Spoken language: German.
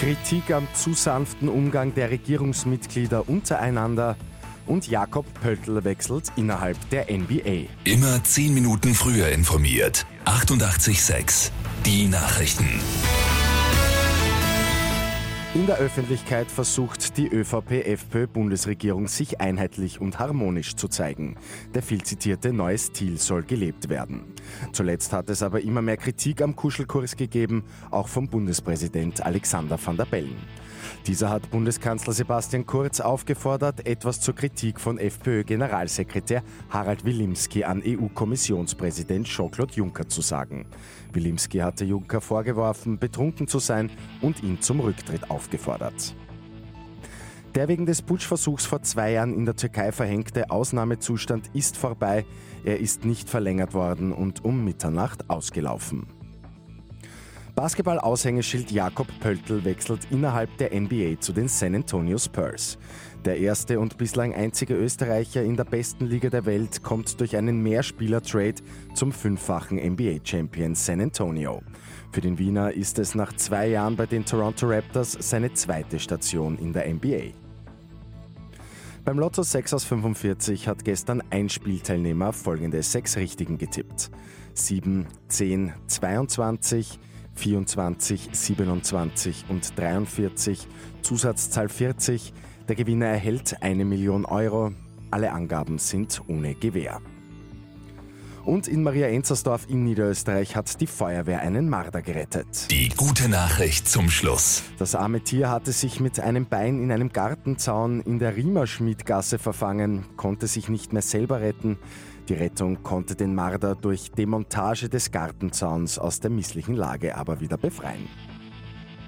Kritik am zu sanften Umgang der Regierungsmitglieder untereinander und Jakob Pöltl wechselt innerhalb der NBA. Immer 10 Minuten früher informiert. 88.6 Die Nachrichten. In der Öffentlichkeit versucht die ÖVP-FPÖ-Bundesregierung sich einheitlich und harmonisch zu zeigen. Der viel zitierte neue Stil soll gelebt werden. Zuletzt hat es aber immer mehr Kritik am Kuschelkurs gegeben, auch vom Bundespräsident Alexander van der Bellen. Dieser hat Bundeskanzler Sebastian Kurz aufgefordert, etwas zur Kritik von FPÖ-Generalsekretär Harald Wilimski an EU-Kommissionspräsident Jean-Claude Juncker zu sagen. Wilimski hatte Juncker vorgeworfen, betrunken zu sein und ihn zum Rücktritt aufgefordert. Der wegen des Putschversuchs vor zwei Jahren in der Türkei verhängte Ausnahmezustand ist vorbei. Er ist nicht verlängert worden und um Mitternacht ausgelaufen. Basketball-Aushängeschild Jakob Pöltl wechselt innerhalb der NBA zu den San Antonio Spurs. Der erste und bislang einzige Österreicher in der besten Liga der Welt kommt durch einen Mehrspieler-Trade zum fünffachen NBA-Champion San Antonio. Für den Wiener ist es nach zwei Jahren bei den Toronto Raptors seine zweite Station in der NBA. Beim Lotto 6 aus 45 hat gestern ein Spielteilnehmer folgende sechs Richtigen getippt. 7, 10, 22, 24, 27 und 43, Zusatzzahl 40. Der Gewinner erhält eine Million Euro. Alle Angaben sind ohne Gewähr. Und in Maria Enzersdorf in Niederösterreich hat die Feuerwehr einen Marder gerettet. Die gute Nachricht zum Schluss. Das arme Tier hatte sich mit einem Bein in einem Gartenzaun in der Riemerschmiedgasse verfangen, konnte sich nicht mehr selber retten. Die Rettung konnte den Marder durch Demontage des Gartenzauns aus der misslichen Lage aber wieder befreien.